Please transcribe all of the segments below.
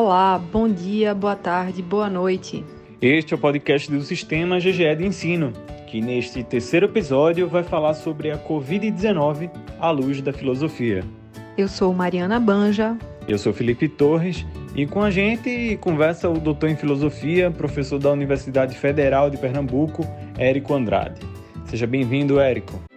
Olá, bom dia, boa tarde, boa noite. Este é o podcast do Sistema GGE de Ensino, que neste terceiro episódio vai falar sobre a Covid-19 à luz da filosofia. Eu sou Mariana Banja. Eu sou Felipe Torres e com a gente conversa o doutor em filosofia, professor da Universidade Federal de Pernambuco, Érico Andrade. Seja bem-vindo, Érico.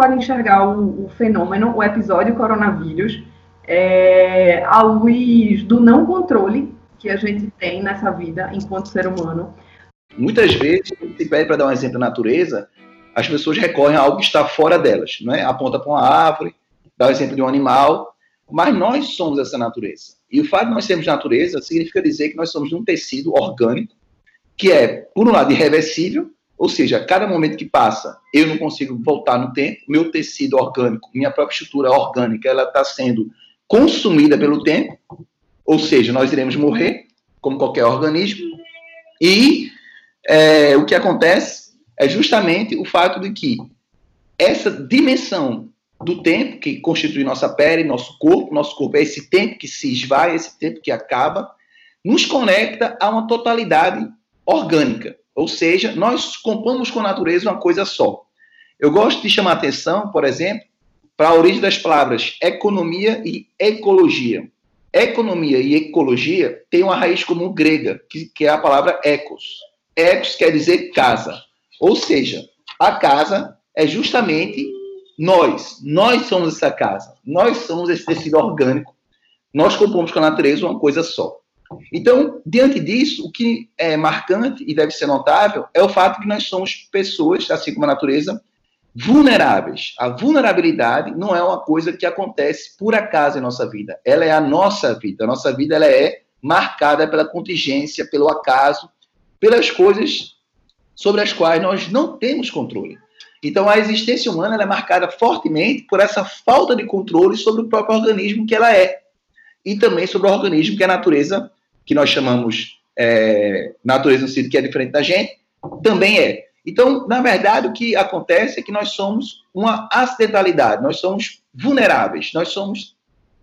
Pode enxergar o, o fenômeno, o episódio coronavírus, é, à luz do não controle que a gente tem nessa vida enquanto ser humano? Muitas vezes, se pede para dar um exemplo da natureza, as pessoas recorrem a algo que está fora delas, não é? Aponta para uma árvore, dá o exemplo de um animal, mas nós somos essa natureza. E o fato de nós sermos natureza significa dizer que nós somos um tecido orgânico que é, por um lado, irreversível, ou seja, cada momento que passa, eu não consigo voltar no tempo, meu tecido orgânico, minha própria estrutura orgânica, ela está sendo consumida pelo tempo, ou seja, nós iremos morrer, como qualquer organismo, e é, o que acontece é justamente o fato de que essa dimensão do tempo que constitui nossa pele, nosso corpo, nosso corpo é esse tempo que se esvai, esse tempo que acaba, nos conecta a uma totalidade orgânica. Ou seja, nós compomos com a natureza uma coisa só. Eu gosto de chamar atenção, por exemplo, para a origem das palavras economia e ecologia. Economia e ecologia têm uma raiz comum grega, que, que é a palavra ecos. Ecos quer dizer casa. Ou seja, a casa é justamente nós. Nós somos essa casa. Nós somos esse tecido orgânico. Nós compomos com a natureza uma coisa só. Então, diante disso, o que é marcante e deve ser notável é o fato que nós somos pessoas, assim como a natureza, vulneráveis. A vulnerabilidade não é uma coisa que acontece por acaso em nossa vida. Ela é a nossa vida. A nossa vida ela é marcada pela contingência, pelo acaso, pelas coisas sobre as quais nós não temos controle. Então, a existência humana é marcada fortemente por essa falta de controle sobre o próprio organismo que ela é. E também sobre o organismo que a natureza que nós chamamos é, natureza no sentido que é diferente da gente, também é. Então, na verdade, o que acontece é que nós somos uma acidentalidade, nós somos vulneráveis, nós somos,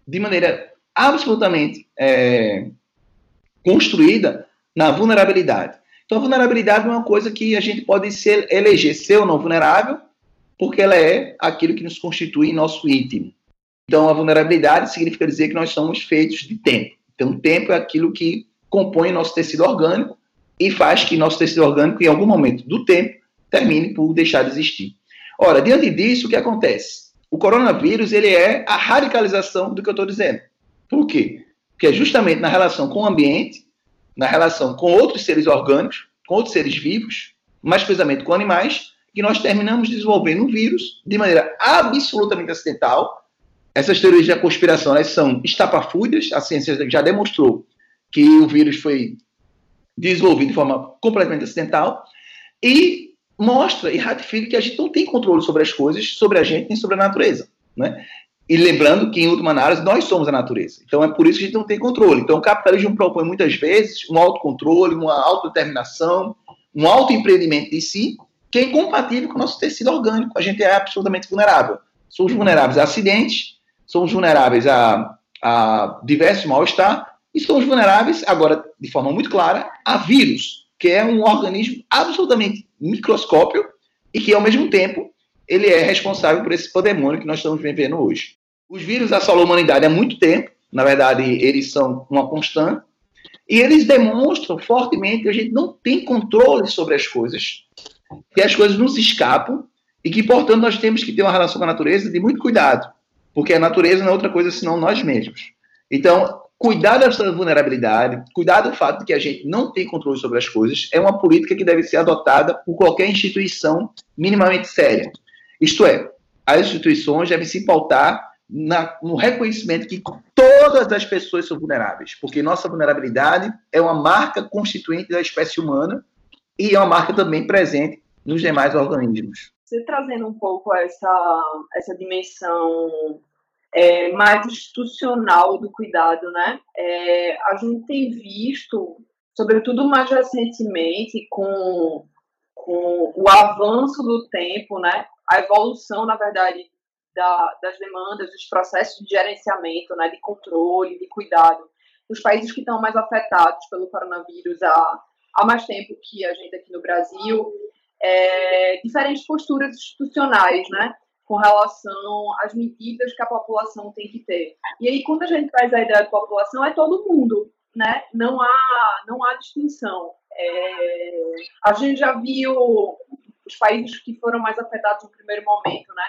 de maneira absolutamente é, construída na vulnerabilidade. Então, a vulnerabilidade é uma coisa que a gente pode ser, eleger ser ou não vulnerável, porque ela é aquilo que nos constitui em nosso íntimo. Então, a vulnerabilidade significa dizer que nós somos feitos de tempo. Então, tempo é aquilo que compõe nosso tecido orgânico e faz que nosso tecido orgânico, em algum momento do tempo, termine por deixar de existir. Ora, diante disso, o que acontece? O coronavírus ele é a radicalização do que eu estou dizendo. Por quê? Porque é justamente na relação com o ambiente, na relação com outros seres orgânicos, com outros seres vivos, mais precisamente com animais, que nós terminamos desenvolvendo um vírus de maneira absolutamente acidental, essas teorias da conspiração elas são estapafúrdias, a ciência já demonstrou que o vírus foi desenvolvido de forma completamente acidental e mostra e ratifica que a gente não tem controle sobre as coisas, sobre a gente, nem sobre a natureza. Né? E lembrando que, em última análise, nós somos a natureza. Então, é por isso que a gente não tem controle. Então, o capitalismo propõe muitas vezes um autocontrole, uma autodeterminação, um autoempreendimento de si, que é incompatível com o nosso tecido orgânico. A gente é absolutamente vulnerável. Somos vulneráveis a acidentes, somos vulneráveis a, a diversos mal-estar e somos vulneráveis, agora de forma muito clara, a vírus, que é um organismo absolutamente microscópio e que, ao mesmo tempo, ele é responsável por esse pandemônio que nós estamos vivendo hoje. Os vírus assolam a humanidade há muito tempo, na verdade, eles são uma constante, e eles demonstram fortemente que a gente não tem controle sobre as coisas, que as coisas nos escapam e que, portanto, nós temos que ter uma relação com a natureza de muito cuidado porque a natureza não é outra coisa senão nós mesmos. Então, cuidar dessa vulnerabilidade, cuidar do fato de que a gente não tem controle sobre as coisas, é uma política que deve ser adotada por qualquer instituição minimamente séria. Isto é, as instituições devem se pautar na, no reconhecimento que todas as pessoas são vulneráveis, porque nossa vulnerabilidade é uma marca constituinte da espécie humana e é uma marca também presente nos demais organismos. Você trazendo um pouco essa, essa dimensão é, mais institucional do cuidado, né? É, a gente tem visto, sobretudo mais recentemente, com, com o avanço do tempo, né? A evolução, na verdade, da, das demandas, dos processos de gerenciamento, né, de controle, de cuidado, dos países que estão mais afetados pelo coronavírus há, há mais tempo que a gente aqui no Brasil, é, diferentes posturas institucionais, né, com relação às medidas que a população tem que ter. E aí, quando a gente traz a ideia de população, é todo mundo, né? Não há, não há distinção. É, a gente já viu os países que foram mais afetados no primeiro momento, né?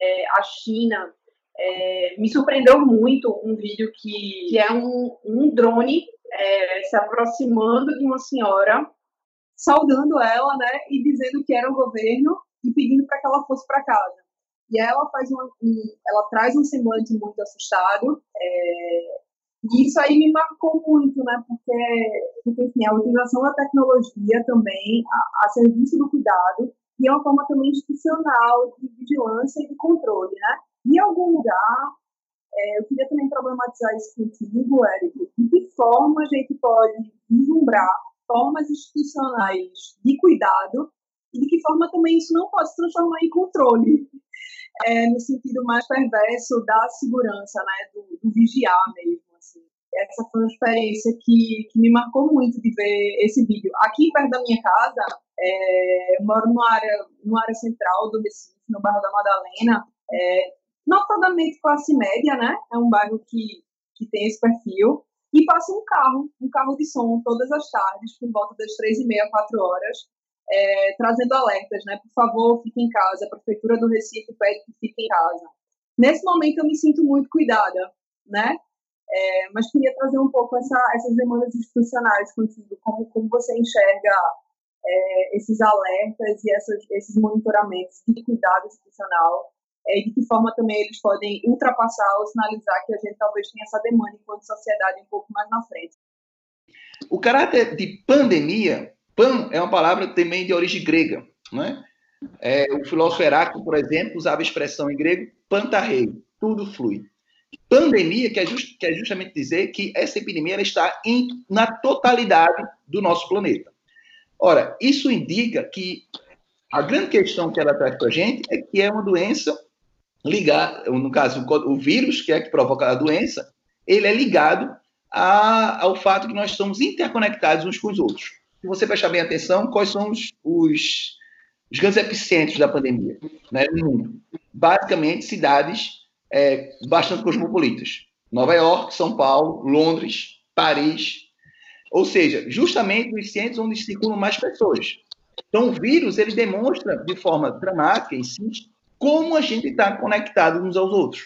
É, a China, é, me surpreendeu muito um vídeo que, que é um, um drone é, se aproximando de uma senhora, saudando ela, né? E dizendo que era o governo e pedindo para que ela fosse para casa. E ela faz uma, um, ela traz um semblante muito assustado. É, e isso aí me marcou muito, né? Porque, porque enfim, a utilização da tecnologia também a, a, serviço do cuidado e é uma forma também institucional de vigilância e de controle, né? Em algum lugar, é, eu queria também problematizar isso contigo, Érico. De que forma a gente pode vislumbrar formas institucionais de cuidado e de que forma também isso não pode se transformar em controle, é, no sentido mais perverso da segurança, né, do, do vigiar mesmo. Assim. Essa foi uma experiência que, que me marcou muito de ver esse vídeo. Aqui perto da minha casa, é, eu moro numa área, numa área central do Recife, no bairro da Madalena, é, notadamente classe média, né? É um bairro que, que tem esse perfil. E passa um carro, um carro de som, todas as tardes, por volta das três e meia, quatro horas, é, trazendo alertas, né? Por favor, fique em casa. A Prefeitura do Recife pede que fique em casa. Nesse momento eu me sinto muito cuidada, né? É, mas queria trazer um pouco essa, essas demandas institucionais contigo, como, como você enxerga é, esses alertas e essas, esses monitoramentos de cuidado institucional, é, de que forma também eles podem ultrapassar ou sinalizar que a gente talvez tenha essa demanda enquanto sociedade um pouco mais na frente. O caráter de pandemia Pan é uma palavra também de origem grega, né? É, o filósofo Heráclito, por exemplo, usava a expressão em grego pantarrei, tudo flui. Pandemia que é, just, é justamente dizer que essa epidemia está em, na totalidade do nosso planeta. Ora, isso indica que a grande questão que ela traz para a gente é que é uma doença ligada, no caso, o vírus, que é que provoca a doença, ele é ligado a, ao fato que nós estamos interconectados uns com os outros se você prestar bem atenção, quais são os, os, os grandes epicentros da pandemia né, no mundo. Basicamente, cidades é, bastante cosmopolitas. Nova York, São Paulo, Londres, Paris. Ou seja, justamente os centros onde circulam mais pessoas. Então, o vírus ele demonstra de forma dramática e como a gente está conectado uns aos outros.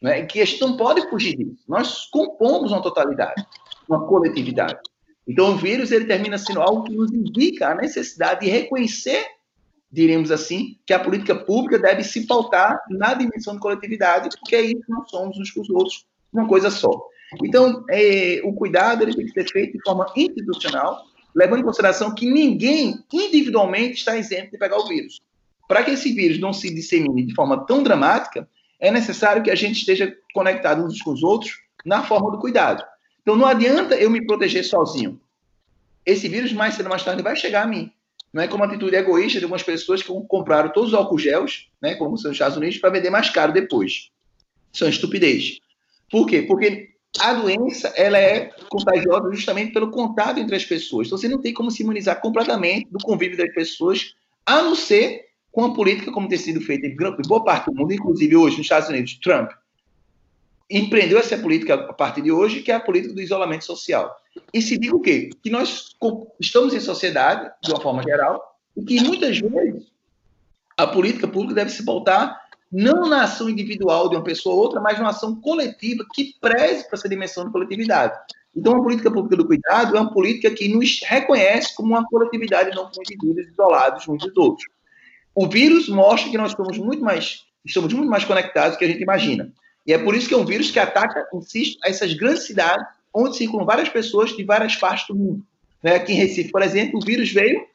Né? Que a gente não pode fugir disso. Nós compomos uma totalidade, uma coletividade. Então, o vírus ele termina sendo algo que nos indica a necessidade de reconhecer, diremos assim, que a política pública deve se pautar na dimensão de coletividade, porque é isso que nós somos uns com os outros, uma coisa só. Então, é, o cuidado ele tem que ser feito de forma institucional, levando em consideração que ninguém individualmente está isento de pegar o vírus. Para que esse vírus não se dissemine de forma tão dramática, é necessário que a gente esteja conectado uns com os outros na forma do cuidado. Então não adianta eu me proteger sozinho. Esse vírus, mais cedo ou mais tarde, vai chegar a mim. Não é como a atitude egoísta de algumas pessoas que compraram todos os álcool gels, né, como são os Estados Unidos, para vender mais caro depois. Isso é estupidez. Por quê? Porque a doença ela é contagiosa justamente pelo contato entre as pessoas. Então você não tem como se imunizar completamente do convívio das pessoas, a não ser com a política como tem sido feita em boa parte do mundo, inclusive hoje nos Estados Unidos, Trump empreendeu essa política a partir de hoje, que é a política do isolamento social. E se diga o quê? Que nós estamos em sociedade, de uma forma geral, e que muitas vezes a política pública deve se pautar não na ação individual de uma pessoa ou outra, mas numa ação coletiva que preze para essa dimensão de coletividade. Então, a política pública do cuidado é uma política que nos reconhece como uma coletividade, não como indivíduos isolados uns dos outros. O vírus mostra que nós estamos muito mais, estamos muito mais conectados do que a gente imagina. E é por isso que é um vírus que ataca, insisto, essas grandes cidades onde circulam várias pessoas de várias partes do mundo. Né? Aqui em Recife, por exemplo, o vírus veio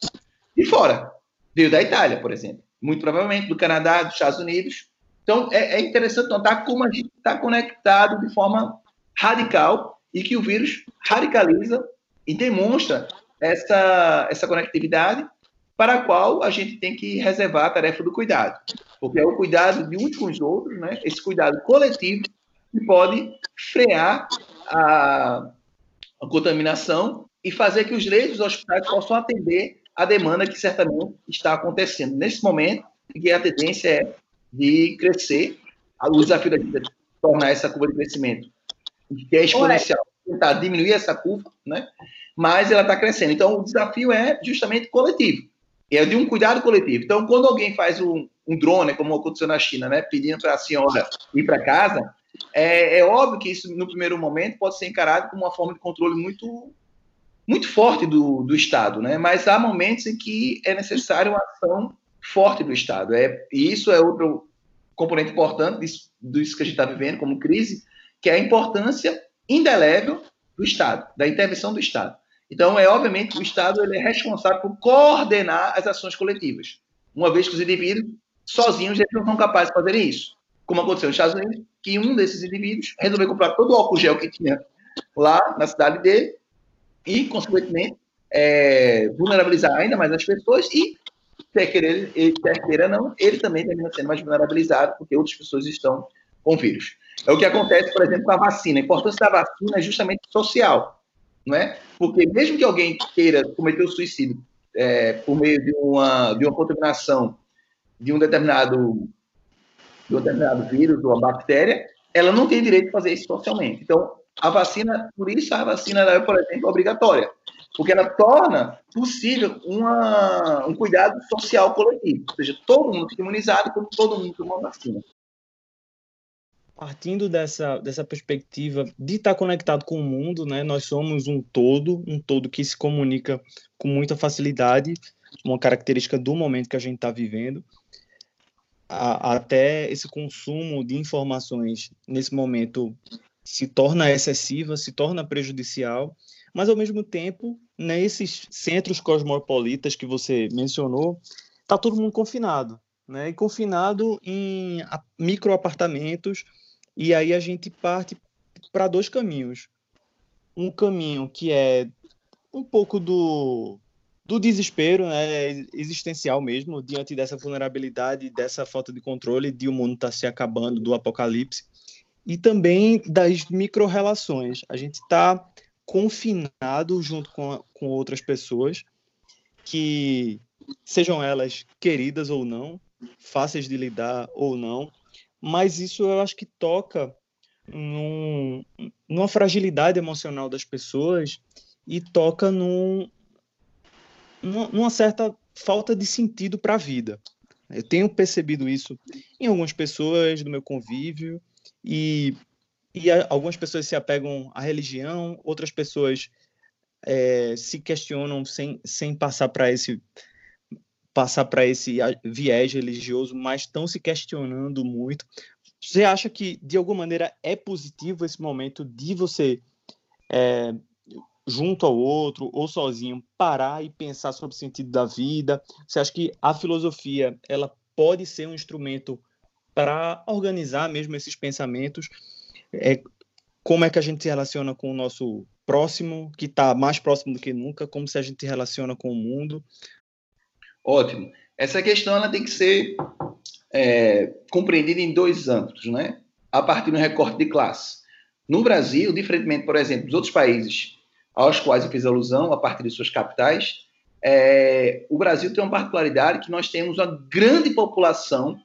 de fora. Veio da Itália, por exemplo. Muito provavelmente do Canadá, dos Estados Unidos. Então, é, é interessante notar como a gente está conectado de forma radical e que o vírus radicaliza e demonstra essa, essa conectividade para a qual a gente tem que reservar a tarefa do cuidado, porque é o cuidado de uns com os outros, né? esse cuidado coletivo que pode frear a, a contaminação e fazer que os leitos hospitais possam atender a demanda que certamente está acontecendo nesse momento, e a tendência é de crescer. O desafio da gente é tornar essa curva de crescimento, que é exponencial, tentar diminuir essa curva, né? mas ela está crescendo. Então, o desafio é justamente coletivo é de um cuidado coletivo. Então, quando alguém faz um, um drone, como aconteceu na China, né, pedindo para a senhora ir para casa, é, é, óbvio que isso, no primeiro momento, pode ser encarado como uma forma de controle muito, muito forte do, do Estado, né? Mas há momentos em que é necessário uma ação forte do Estado. É, e isso é outro componente importante disso, disso que a gente está vivendo como crise, que é a importância indelével do Estado, da intervenção do Estado. Então, é obviamente que o Estado ele é responsável por coordenar as ações coletivas, uma vez que os indivíduos sozinhos eles não são capazes de fazer isso. Como aconteceu nos Estados Unidos, que um desses indivíduos resolveu comprar todo o álcool gel que tinha lá na cidade dele e, consequentemente, é, vulnerabilizar ainda mais as pessoas e, quer querer, ele, quer não, ele também termina sendo mais vulnerabilizado porque outras pessoas estão com vírus. É o que acontece, por exemplo, com a vacina. A importância da vacina é justamente social não é? Porque mesmo que alguém queira cometer o suicídio é, por meio de uma, de uma contaminação de um determinado de um determinado vírus ou uma bactéria, ela não tem direito de fazer isso socialmente. Então, a vacina, por isso a vacina, é, por exemplo, obrigatória, porque ela torna possível uma, um cuidado social coletivo, ou seja, todo mundo fica imunizado quando todo mundo toma vacina partindo dessa, dessa perspectiva de estar conectado com o mundo, né? Nós somos um todo, um todo que se comunica com muita facilidade, uma característica do momento que a gente está vivendo. A, até esse consumo de informações nesse momento se torna excessiva, se torna prejudicial, mas ao mesmo tempo, nesses centros cosmopolitas que você mencionou, está todo mundo confinado, né? E confinado em micro apartamentos e aí a gente parte para dois caminhos. Um caminho que é um pouco do, do desespero né, existencial mesmo, diante dessa vulnerabilidade, dessa falta de controle, de o mundo estar tá se acabando, do apocalipse, e também das micro-relações. A gente está confinado junto com, com outras pessoas, que sejam elas queridas ou não, fáceis de lidar ou não, mas isso eu acho que toca num, numa fragilidade emocional das pessoas e toca num, numa certa falta de sentido para a vida. Eu tenho percebido isso em algumas pessoas do meu convívio e, e algumas pessoas se apegam à religião, outras pessoas é, se questionam sem, sem passar para esse passar para esse viés religioso, mas estão se questionando muito. Você acha que, de alguma maneira, é positivo esse momento de você, é, junto ao outro ou sozinho, parar e pensar sobre o sentido da vida? Você acha que a filosofia ela pode ser um instrumento para organizar mesmo esses pensamentos? É, como é que a gente se relaciona com o nosso próximo, que está mais próximo do que nunca? Como se a gente se relaciona com o mundo? Ótimo. Essa questão ela tem que ser é, compreendida em dois âmbitos, né? A partir do recorte de classe. No Brasil, diferentemente, por exemplo, dos outros países aos quais eu fiz alusão, a partir de suas capitais, é, o Brasil tem uma particularidade que nós temos uma grande população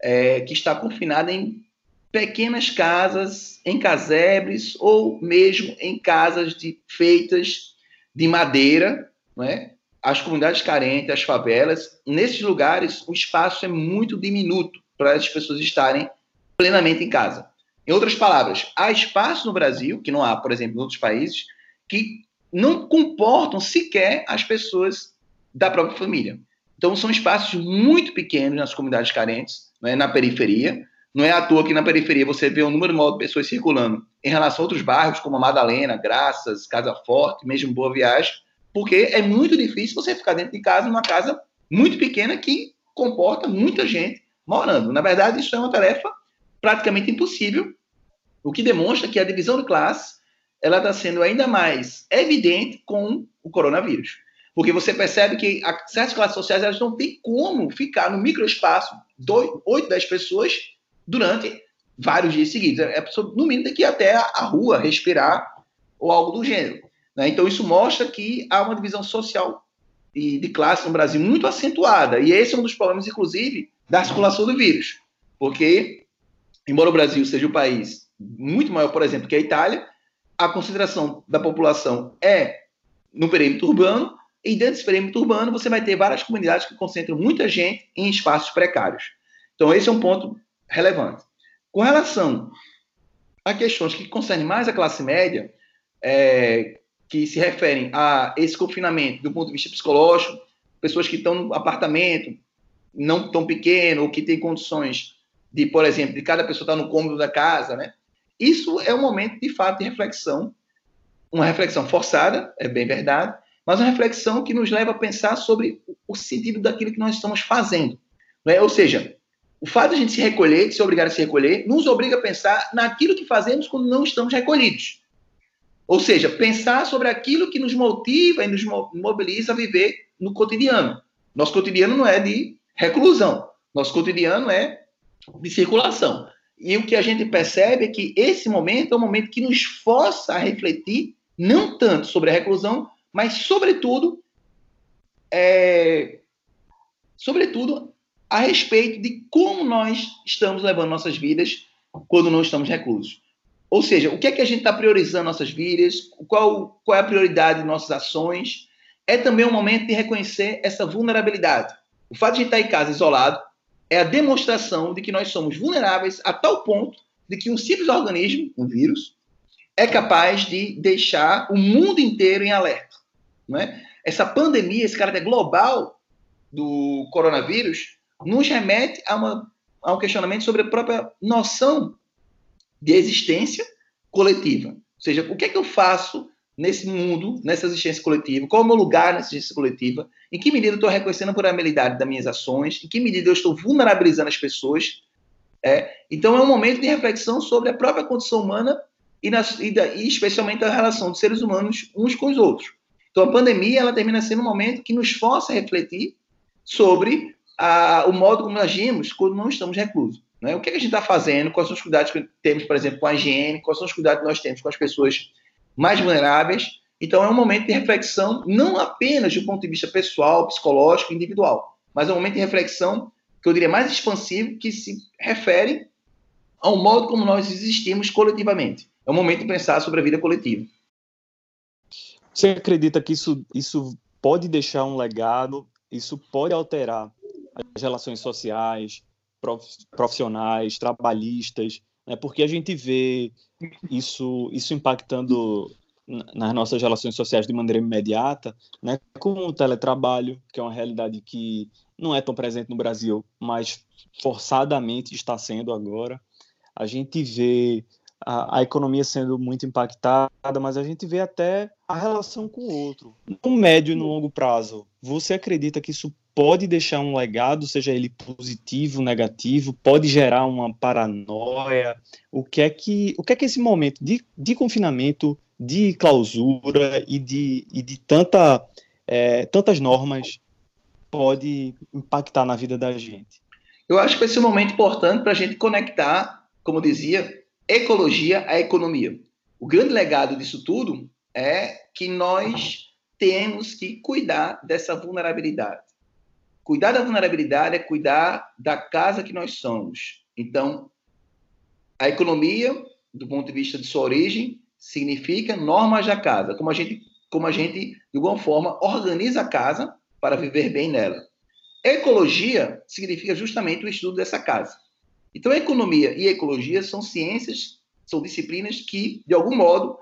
é, que está confinada em pequenas casas, em casebres ou mesmo em casas de, feitas de madeira, não é? As comunidades carentes, as favelas, nesses lugares o espaço é muito diminuto para as pessoas estarem plenamente em casa. Em outras palavras, há espaço no Brasil, que não há, por exemplo, em outros países, que não comportam sequer as pessoas da própria família. Então, são espaços muito pequenos nas comunidades carentes, é, na periferia. Não é à toa que na periferia você vê um número maior de pessoas circulando em relação a outros bairros, como a Madalena, Graças, Casa Forte, mesmo Boa Viagem, porque é muito difícil você ficar dentro de casa, numa casa muito pequena que comporta muita gente morando. Na verdade, isso é uma tarefa praticamente impossível, o que demonstra que a divisão de classe ela está sendo ainda mais evidente com o coronavírus. Porque você percebe que certas classes sociais elas não têm como ficar no microespaço, oito, dez pessoas, durante vários dias seguidos. É, no mínimo, tem que ir até a rua, respirar, ou algo do gênero. Né? Então, isso mostra que há uma divisão social e de classe no Brasil muito acentuada. E esse é um dos problemas, inclusive, da circulação do vírus. Porque, embora o Brasil seja um país muito maior, por exemplo, que a Itália, a concentração da população é no perímetro urbano, e dentro desse perímetro urbano você vai ter várias comunidades que concentram muita gente em espaços precários. Então, esse é um ponto relevante. Com relação a questões que concernem mais a classe média, é, que se referem a esse confinamento do ponto de vista psicológico, pessoas que estão no apartamento, não tão pequeno, ou que têm condições de, por exemplo, de cada pessoa estar no cômodo da casa, né? Isso é um momento, de fato, de reflexão, uma reflexão forçada, é bem verdade, mas uma reflexão que nos leva a pensar sobre o sentido daquilo que nós estamos fazendo. Né? Ou seja, o fato de a gente se recolher, de se obrigar a se recolher, nos obriga a pensar naquilo que fazemos quando não estamos recolhidos. Ou seja, pensar sobre aquilo que nos motiva e nos mobiliza a viver no cotidiano. Nosso cotidiano não é de reclusão, nosso cotidiano é de circulação. E o que a gente percebe é que esse momento é um momento que nos força a refletir, não tanto sobre a reclusão, mas, sobretudo, é, sobretudo, a respeito de como nós estamos levando nossas vidas quando não estamos reclusos. Ou seja, o que é que a gente está priorizando nossas vidas, qual, qual é a prioridade de nossas ações. É também um momento de reconhecer essa vulnerabilidade. O fato de estar em casa isolado é a demonstração de que nós somos vulneráveis a tal ponto de que um simples organismo, um vírus, é capaz de deixar o mundo inteiro em alerta. Não é? Essa pandemia, esse caráter global do coronavírus, nos remete a, uma, a um questionamento sobre a própria noção de existência coletiva. Ou seja, o que é que eu faço nesse mundo, nessa existência coletiva? Qual é o meu lugar nessa existência coletiva? Em que medida eu estou reconhecendo a vulnerabilidade das minhas ações? Em que medida eu estou vulnerabilizando as pessoas? É, então, é um momento de reflexão sobre a própria condição humana e, nas, e, da, e especialmente a relação dos seres humanos uns com os outros. Então, a pandemia ela termina sendo um momento que nos força a refletir sobre a, o modo como agimos quando não estamos reclusos. Né? O que, é que a gente está fazendo? Quais são os cuidados que temos, por exemplo, com a higiene? Quais são os cuidados que nós temos com as pessoas mais vulneráveis? Então, é um momento de reflexão, não apenas do ponto de vista pessoal, psicológico, individual, mas é um momento de reflexão que eu diria mais expansivo, que se refere ao modo como nós existimos coletivamente. É um momento de pensar sobre a vida coletiva. Você acredita que isso, isso pode deixar um legado, isso pode alterar as relações sociais, profissionais, trabalhistas, né? porque a gente vê isso, isso impactando nas nossas relações sociais de maneira imediata, né? com o teletrabalho, que é uma realidade que não é tão presente no Brasil, mas forçadamente está sendo agora. A gente vê a, a, economia sendo muito impactada, mas a gente vê até a relação com o outro. No médio e no longo prazo, você acredita que isso pode deixar um legado, seja ele positivo, negativo, pode gerar uma paranoia. O que é que, o que, é que esse momento de, de confinamento, de clausura e de, e de tanta, é, tantas normas pode impactar na vida da gente? Eu acho que vai ser um momento importante para a gente conectar, como dizia, ecologia à economia. O grande legado disso tudo é que nós temos que cuidar dessa vulnerabilidade. Cuidar da vulnerabilidade é cuidar da casa que nós somos. Então, a economia, do ponto de vista de sua origem, significa normas da casa, como a gente, como a gente de alguma forma, organiza a casa para viver bem nela. Ecologia significa justamente o estudo dessa casa. Então, economia e ecologia são ciências, são disciplinas que, de algum modo,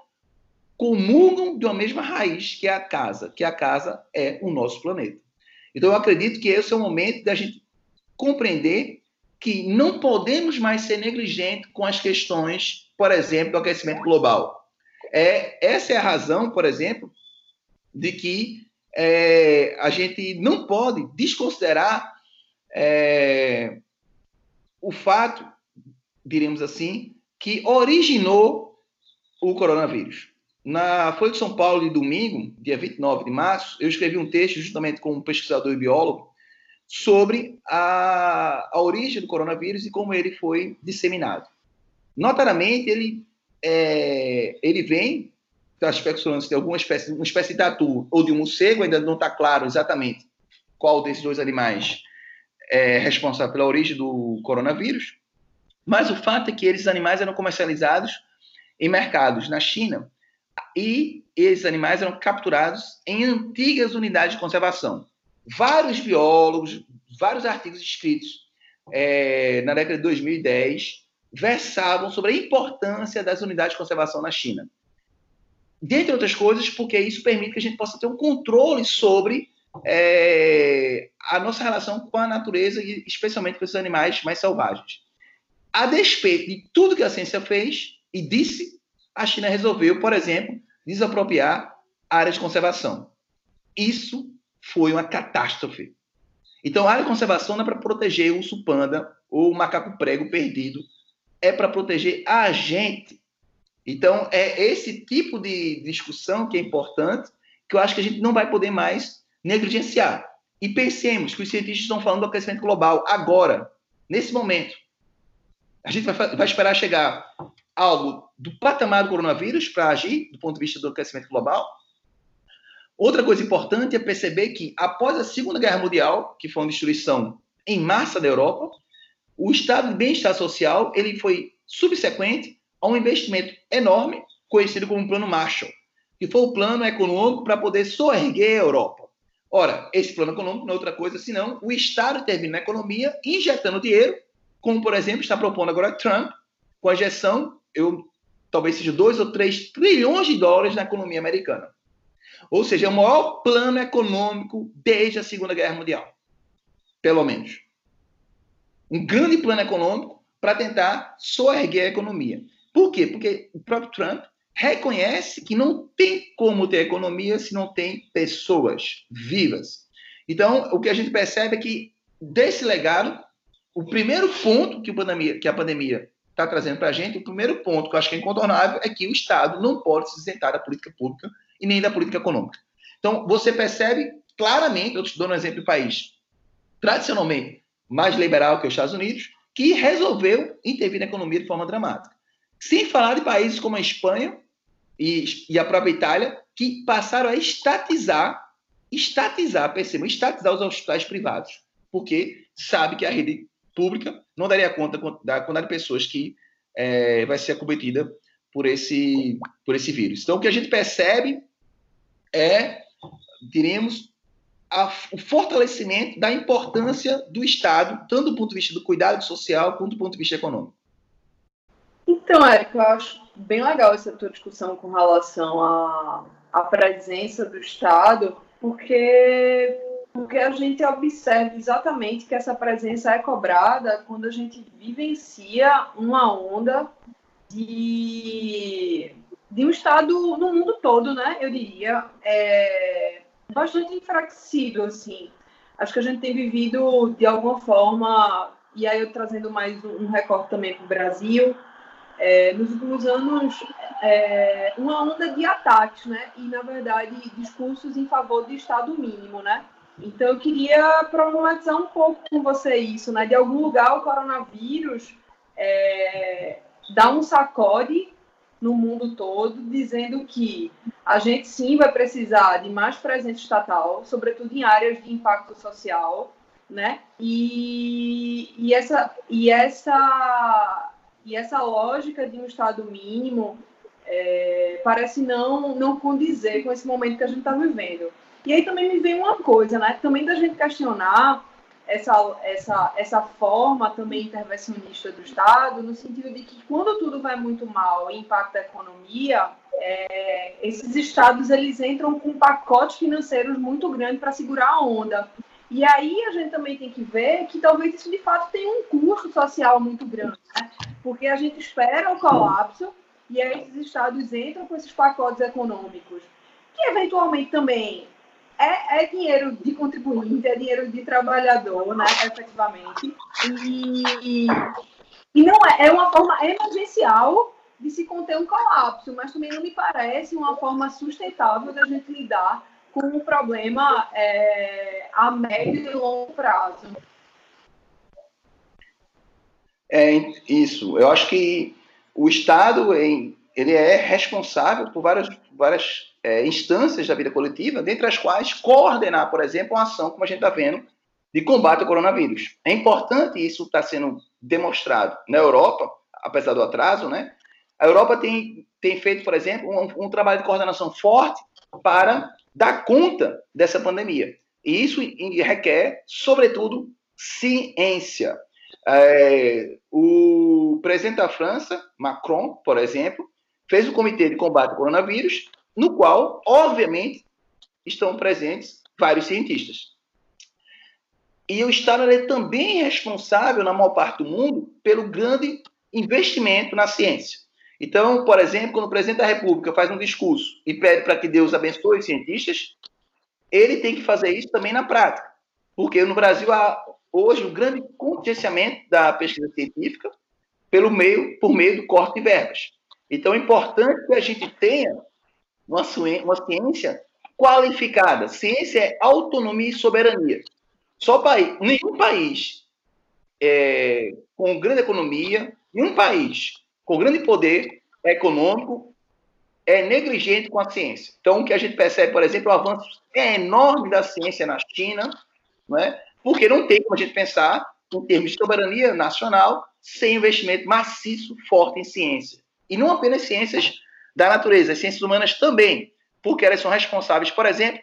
comungam de uma mesma raiz, que é a casa, que a casa é o nosso planeta. Então, eu acredito que esse é o momento da gente compreender que não podemos mais ser negligentes com as questões, por exemplo, do aquecimento global. É, essa é a razão, por exemplo, de que é, a gente não pode desconsiderar é, o fato, diremos assim, que originou o coronavírus. Na Folha de São Paulo de domingo, dia 29 de março, eu escrevi um texto justamente com um pesquisador e biólogo sobre a, a origem do coronavírus e como ele foi disseminado. Notadamente, ele, é, ele vem das especulando de alguma espécie, uma espécie de tatu ou de um morcego, ainda não está claro exatamente qual desses dois animais é responsável pela origem do coronavírus, mas o fato é que esses animais eram comercializados em mercados na China e esses animais eram capturados em antigas unidades de conservação. Vários biólogos, vários artigos escritos é, na década de 2010 versavam sobre a importância das unidades de conservação na China. Dentre outras coisas, porque isso permite que a gente possa ter um controle sobre é, a nossa relação com a natureza e especialmente com esses animais mais selvagens. A despeito de tudo que a ciência fez e disse, a China resolveu, por exemplo, desapropriar áreas de conservação. Isso foi uma catástrofe. Então, a área de conservação não é para proteger o urso panda ou o macaco prego perdido, é para proteger a gente. Então, é esse tipo de discussão que é importante, que eu acho que a gente não vai poder mais negligenciar. E pensemos que os cientistas estão falando do aquecimento global agora, nesse momento. A gente vai, vai esperar chegar algo do patamar do coronavírus para agir do ponto de vista do aquecimento global. Outra coisa importante é perceber que, após a Segunda Guerra Mundial, que foi uma destruição em massa da Europa, o estado de bem-estar social ele foi subsequente a um investimento enorme, conhecido como Plano Marshall, que foi o plano econômico para poder soerguer a Europa. Ora, esse plano econômico não é outra coisa senão o Estado intervindo na economia, injetando dinheiro, como, por exemplo, está propondo agora Trump, com a injeção, eu, talvez seja 2 ou 3 trilhões de dólares na economia americana. Ou seja, é o maior plano econômico desde a Segunda Guerra Mundial. Pelo menos. Um grande plano econômico para tentar soerguer a economia. Por quê? Porque o próprio Trump reconhece que não tem como ter economia se não tem pessoas vivas. Então, o que a gente percebe é que desse legado, o primeiro ponto que, pandemia, que a pandemia está trazendo para a gente, o primeiro ponto que eu acho que é incontornável é que o Estado não pode se isentar da política pública e nem da política econômica. Então, você percebe claramente, eu te dou um exemplo do país tradicionalmente mais liberal que os Estados Unidos, que resolveu intervir na economia de forma dramática. Sem falar de países como a Espanha, e, e a própria Itália, que passaram a estatizar, estatizar, percebam, estatizar os hospitais privados, porque sabe que a rede pública não daria conta da quantidade de pessoas que é, vai ser acometida por esse, por esse vírus. Então, o que a gente percebe é, diríamos, a, o fortalecimento da importância do Estado, tanto do ponto de vista do cuidado social quanto do ponto de vista econômico. Então, Érico, eu acho bem legal essa tua discussão com relação à, à presença do Estado, porque, porque a gente observa exatamente que essa presença é cobrada quando a gente vivencia uma onda de, de um Estado no mundo todo, né? Eu diria, é, bastante enfraquecido, assim. Acho que a gente tem vivido, de alguma forma, e aí eu trazendo mais um recorte também para o Brasil, é, nos últimos anos é, uma onda de ataques, né? E, na verdade, discursos em favor do Estado mínimo, né? Então, eu queria problematizar um pouco com você isso, né? De algum lugar, o coronavírus é, dá um sacode no mundo todo, dizendo que a gente sim vai precisar de mais presença estatal, sobretudo em áreas de impacto social, né? E, e essa, e essa e essa lógica de um Estado mínimo é, parece não, não condizer com esse momento que a gente está vivendo. E aí também me vem uma coisa, né? Também da gente questionar essa, essa, essa forma também intervencionista do Estado, no sentido de que quando tudo vai muito mal e impacta a economia, é, esses estados eles entram com pacotes financeiros muito grandes para segurar a onda. E aí a gente também tem que ver que talvez isso de fato tenha um custo social muito grande, né? porque a gente espera o colapso e aí esses estados entram com esses pacotes econômicos, que eventualmente também é, é dinheiro de contribuinte, é dinheiro de trabalhador, né, efetivamente, e, e, não é, é uma forma emergencial de se conter um colapso, mas também não me parece uma forma sustentável da gente lidar com o problema é, a médio e longo prazo. É isso. Eu acho que o Estado ele é responsável por várias, várias é, instâncias da vida coletiva, dentre as quais coordenar, por exemplo, uma ação, como a gente está vendo, de combate ao coronavírus. É importante isso está sendo demonstrado na Europa, apesar do atraso, né? A Europa tem, tem feito, por exemplo, um, um trabalho de coordenação forte para dar conta dessa pandemia. E isso requer, sobretudo, ciência. É, o presidente da França, Macron, por exemplo, fez o Comitê de Combate ao Coronavírus, no qual, obviamente, estão presentes vários cientistas. E o Estado é também responsável, na maior parte do mundo, pelo grande investimento na ciência. Então, por exemplo, quando o presidente da República faz um discurso e pede para que Deus abençoe os cientistas, ele tem que fazer isso também na prática. Porque no Brasil há hoje um grande contingenciamento da pesquisa científica pelo meio, por meio do corte de verbas. Então, é importante que a gente tenha uma, uma ciência qualificada. Ciência é autonomia e soberania. Só país, nenhum país é, com grande economia, nenhum país com grande poder econômico é negligente com a ciência. Então, o que a gente percebe, por exemplo, o avanço é enorme da ciência na China, não é? porque não tem como a gente pensar em termos de soberania nacional sem investimento maciço, forte em ciência. E não apenas ciências da natureza, as ciências humanas também, porque elas são responsáveis, por exemplo,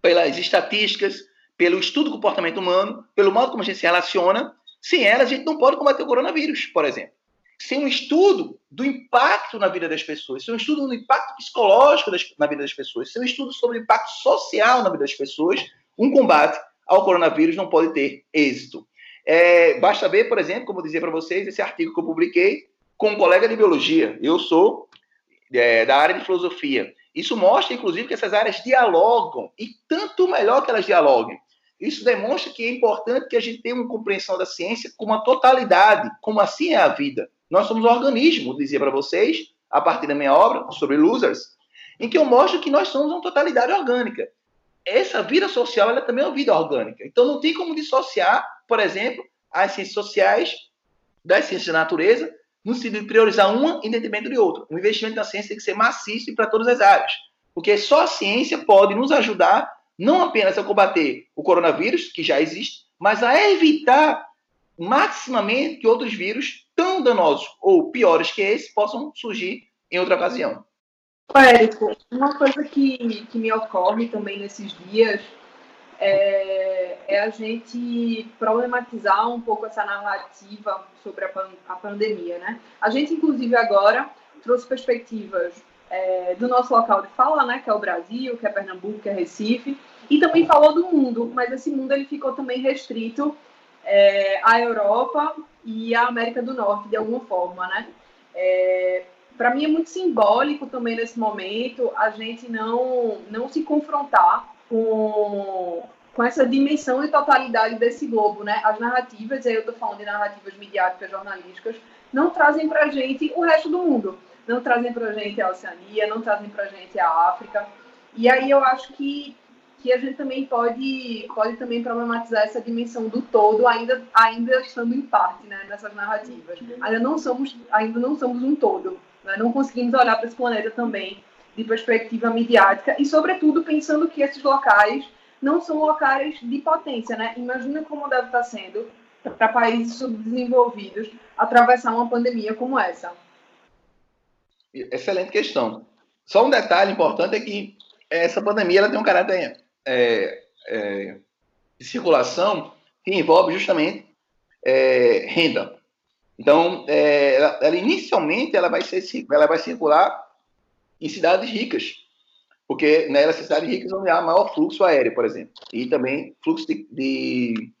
pelas estatísticas, pelo estudo do comportamento humano, pelo modo como a gente se relaciona. Sem elas, a gente não pode combater o coronavírus, por exemplo. Sem um estudo do impacto na vida das pessoas, sem um estudo do impacto psicológico das, na vida das pessoas, sem um estudo sobre o impacto social na vida das pessoas, um combate ao coronavírus não pode ter êxito. É, basta ver, por exemplo, como eu dizia para vocês, esse artigo que eu publiquei com um colega de biologia. Eu sou é, da área de filosofia. Isso mostra, inclusive, que essas áreas dialogam, e tanto melhor que elas dialoguem. Isso demonstra que é importante que a gente tenha uma compreensão da ciência como uma totalidade, como assim é a vida. Nós somos um organismo, dizia para vocês, a partir da minha obra sobre losers, em que eu mostro que nós somos uma totalidade orgânica. Essa vida social ela também é uma vida orgânica. Então não tem como dissociar, por exemplo, as ciências sociais das ciências da natureza, no sentido de priorizar uma em detrimento de outra. O investimento na ciência tem que ser maciço para todas as áreas, porque só a ciência pode nos ajudar não apenas a combater o coronavírus, que já existe, mas a evitar maximamente que outros vírus tão danosos ou piores que esse possam surgir em outra ocasião. Érico, uma coisa que, que me ocorre também nesses dias é, é, a gente problematizar um pouco essa narrativa sobre a, pan a pandemia, né? A gente, inclusive, agora trouxe perspectivas é, do nosso local de fala, né, que é o Brasil, que é Pernambuco, que é Recife, e também falou do mundo, mas esse mundo ele ficou também restrito é, à Europa e à América do Norte, de alguma forma, né? É, Para mim é muito simbólico também nesse momento a gente não, não se confrontar com, com essa dimensão e totalidade desse globo, né? As narrativas, aí eu estou falando de narrativas midiáticas, jornalísticas, não trazem para a gente o resto do mundo não trazem para a gente a Oceania, não trazem para a gente a África. E aí eu acho que, que a gente também pode, pode também problematizar essa dimensão do todo, ainda, ainda estando em parte né, nessas narrativas. Ainda não somos, ainda não somos um todo. Né? Não conseguimos olhar para esse planeta também de perspectiva midiática e, sobretudo, pensando que esses locais não são locais de potência. Né? Imagina como deve estar sendo para países subdesenvolvidos atravessar uma pandemia como essa. Excelente questão. Só um detalhe importante é que essa pandemia ela tem um caráter é, é, de circulação que envolve justamente é, renda. Então, é, ela, ela, inicialmente ela vai, ser, ela vai circular em cidades ricas, porque nessas né, cidades ricas onde há maior fluxo aéreo, por exemplo, e também fluxo de, de,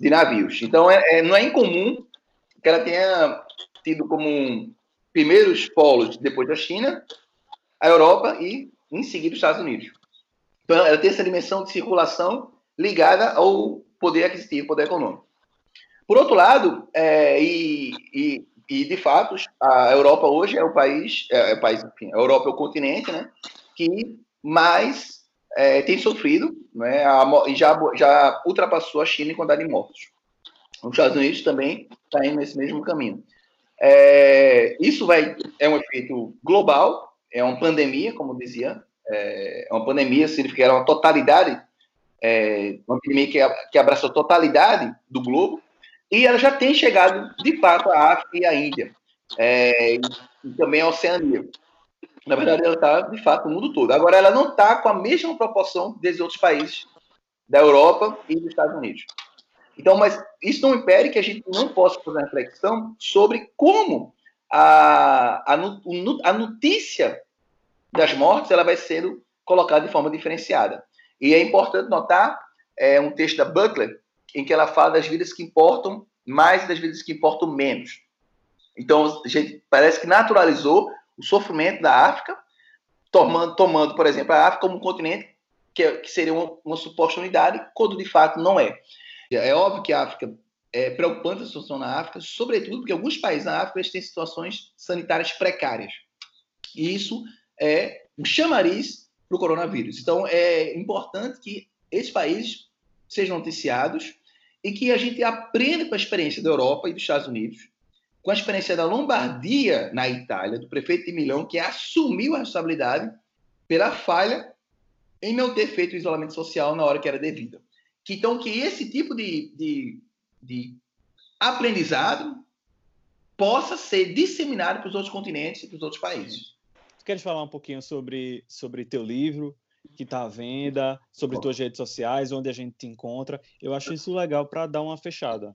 de navios. Então, é, é, não é incomum que ela tenha tido como primeiros polos depois da China, a Europa e, em seguida, os Estados Unidos. Então, ela tem essa dimensão de circulação ligada ao poder aquisitivo, poder econômico. Por outro lado, é, e, e, e, de fato, a Europa hoje é o país, é, é o país, enfim, a Europa é o continente, né, que mais é, tem sofrido, né, e já, já ultrapassou a China em quantidade de mortos. Os Estados Unidos também está indo nesse mesmo caminho. É, isso vai é um efeito global, é uma pandemia, como dizia, é, uma pandemia significa que era uma totalidade, é, uma pandemia que, que abraçou a totalidade do globo, e ela já tem chegado, de fato, à África e à Índia, é, e também à Oceania. Na verdade, ela está, de fato, no mundo todo. Agora, ela não está com a mesma proporção desses outros países da Europa e dos Estados Unidos. Então, mas isso não impede que a gente não possa fazer uma reflexão sobre como a, a, notícia das mortes ela vai sendo colocada de forma diferenciada. E é importante notar é, um texto da Butler em que ela fala das vidas que importam mais e das vidas que importam menos. Então, gente parece que naturalizou o sofrimento da África, tomando, tomando por exemplo, a África como um continente que, é, que seria uma, uma suposta unidade, quando de fato não é. É óbvio que a África é preocupante a situação na África, sobretudo porque alguns países na África têm situações sanitárias precárias. E isso é um chamariz para o coronavírus. Então, é importante que esses países sejam noticiados e que a gente aprenda com a experiência da Europa e dos Estados Unidos, com a experiência da Lombardia na Itália, do prefeito de Milão, que assumiu a responsabilidade pela falha em não ter feito o isolamento social na hora que era devida. Então, que esse tipo de, de, de aprendizado possa ser disseminado para os outros continentes e para os outros países queres falar um pouquinho sobre, sobre teu livro, que está à venda, sobre tuas redes sociais, onde a gente te encontra? Eu acho isso legal para dar uma fechada.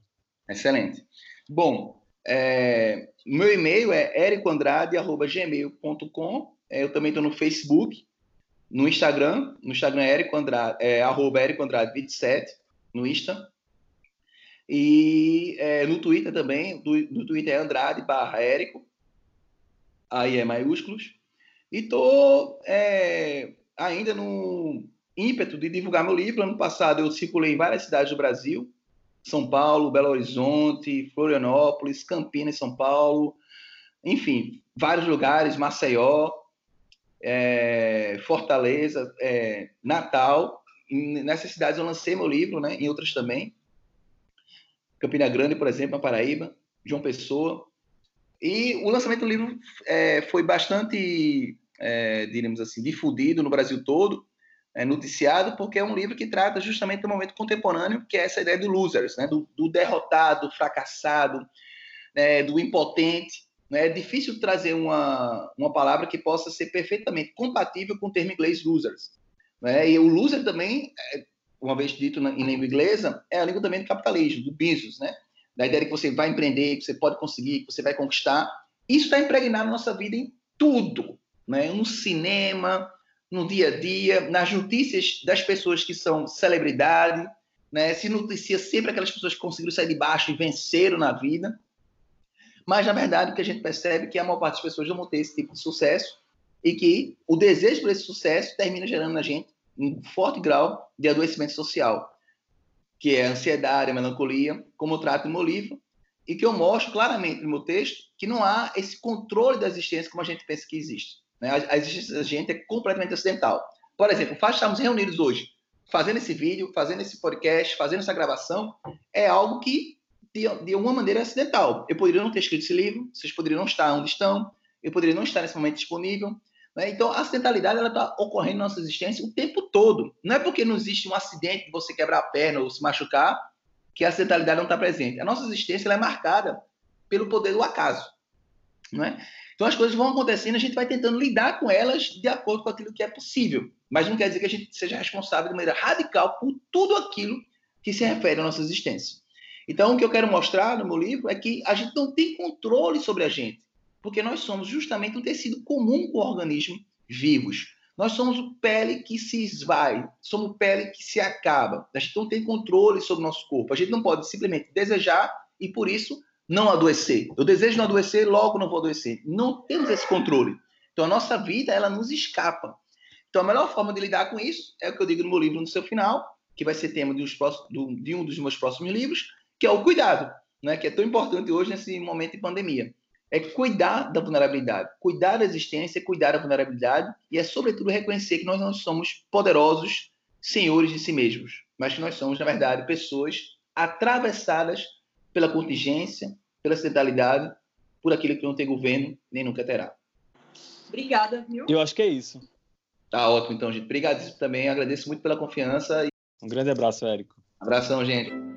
Excelente. Bom, é, meu e-mail é ericoandrade.gmail.com. É, eu também estou no Facebook, no Instagram. No Instagram é, Andrade, é arroba Erico Andrade 27, no Insta. E é, no Twitter também, do, no Twitter é Andrade barra Érico, aí é maiúsculos. E estou é, ainda no ímpeto de divulgar meu livro. Ano passado eu circulei em várias cidades do Brasil, São Paulo, Belo Horizonte, Florianópolis, Campinas, São Paulo, enfim, vários lugares, Maceió, é, Fortaleza, é, Natal. Nessas cidades eu lancei meu livro, né, em outras também. Campina Grande, por exemplo, na Paraíba, João Pessoa. E o lançamento do livro é, foi bastante é, diríamos assim, difundido no Brasil todo, é, noticiado, porque é um livro que trata justamente do momento contemporâneo, que é essa ideia do losers, né, do, do derrotado, fracassado, né, do impotente. Né, é difícil trazer uma, uma palavra que possa ser perfeitamente compatível com o termo inglês losers. Né, e o loser também, é, uma vez dito em língua inglesa, é a língua também do capitalismo, do business, né? Da ideia de que você vai empreender, que você pode conseguir, que você vai conquistar. Isso está impregnado na nossa vida em tudo, né? no cinema, no dia a dia, nas notícias das pessoas que são celebridade, né? se noticia sempre aquelas pessoas que conseguiram sair de baixo e venceram na vida. Mas, na verdade, o que a gente percebe é que a maior parte das pessoas não ter esse tipo de sucesso e que o desejo por esse sucesso termina gerando na gente um forte grau de adoecimento social, que é a ansiedade, a melancolia, como eu trato no meu livro, e que eu mostro claramente no meu texto que não há esse controle da existência como a gente pensa que existe. Né? A, existência da gente é completamente acidental. Por exemplo, estarmos reunidos hoje, fazendo esse vídeo, fazendo esse podcast, fazendo essa gravação, é algo que, de, de alguma maneira, é acidental. Eu poderia não ter escrito esse livro, vocês poderiam não estar onde estão, eu poderia não estar nesse momento disponível. Né? Então, a acidentalidade está ocorrendo na nossa existência o tempo todo. Não é porque não existe um acidente de você quebrar a perna ou se machucar que a acidentalidade não está presente. A nossa existência é marcada pelo poder do acaso. Não é? Então as coisas vão acontecendo, a gente vai tentando lidar com elas de acordo com aquilo que é possível. Mas não quer dizer que a gente seja responsável de maneira radical por tudo aquilo que se refere à nossa existência. Então, o que eu quero mostrar no meu livro é que a gente não tem controle sobre a gente, porque nós somos justamente um tecido comum com organismos vivos. Nós somos pele que se esvai, somos pele que se acaba. A gente não tem controle sobre o nosso corpo. A gente não pode simplesmente desejar e, por isso, não adoecer. Eu desejo não adoecer, logo não vou adoecer. Não temos esse controle. Então a nossa vida, ela nos escapa. Então a melhor forma de lidar com isso é o que eu digo no meu livro no seu final, que vai ser tema de, um dos meus próximos livros, que é o cuidado, né? que é tão importante hoje nesse momento de pandemia. é cuidar da vulnerabilidade, cuidar da existência, cuidar da vulnerabilidade e é sobretudo reconhecer que nós não somos poderosos senhores de si mesmos, mas que nós somos na verdade pessoas atravessadas pela contingência, pela acidentalidade, por aquilo que não tem governo nem nunca terá. Obrigada, viu? Eu acho que é isso. Tá ótimo, então, gente. Obrigado também. Agradeço muito pela confiança. Um grande abraço, Érico. Abração, gente.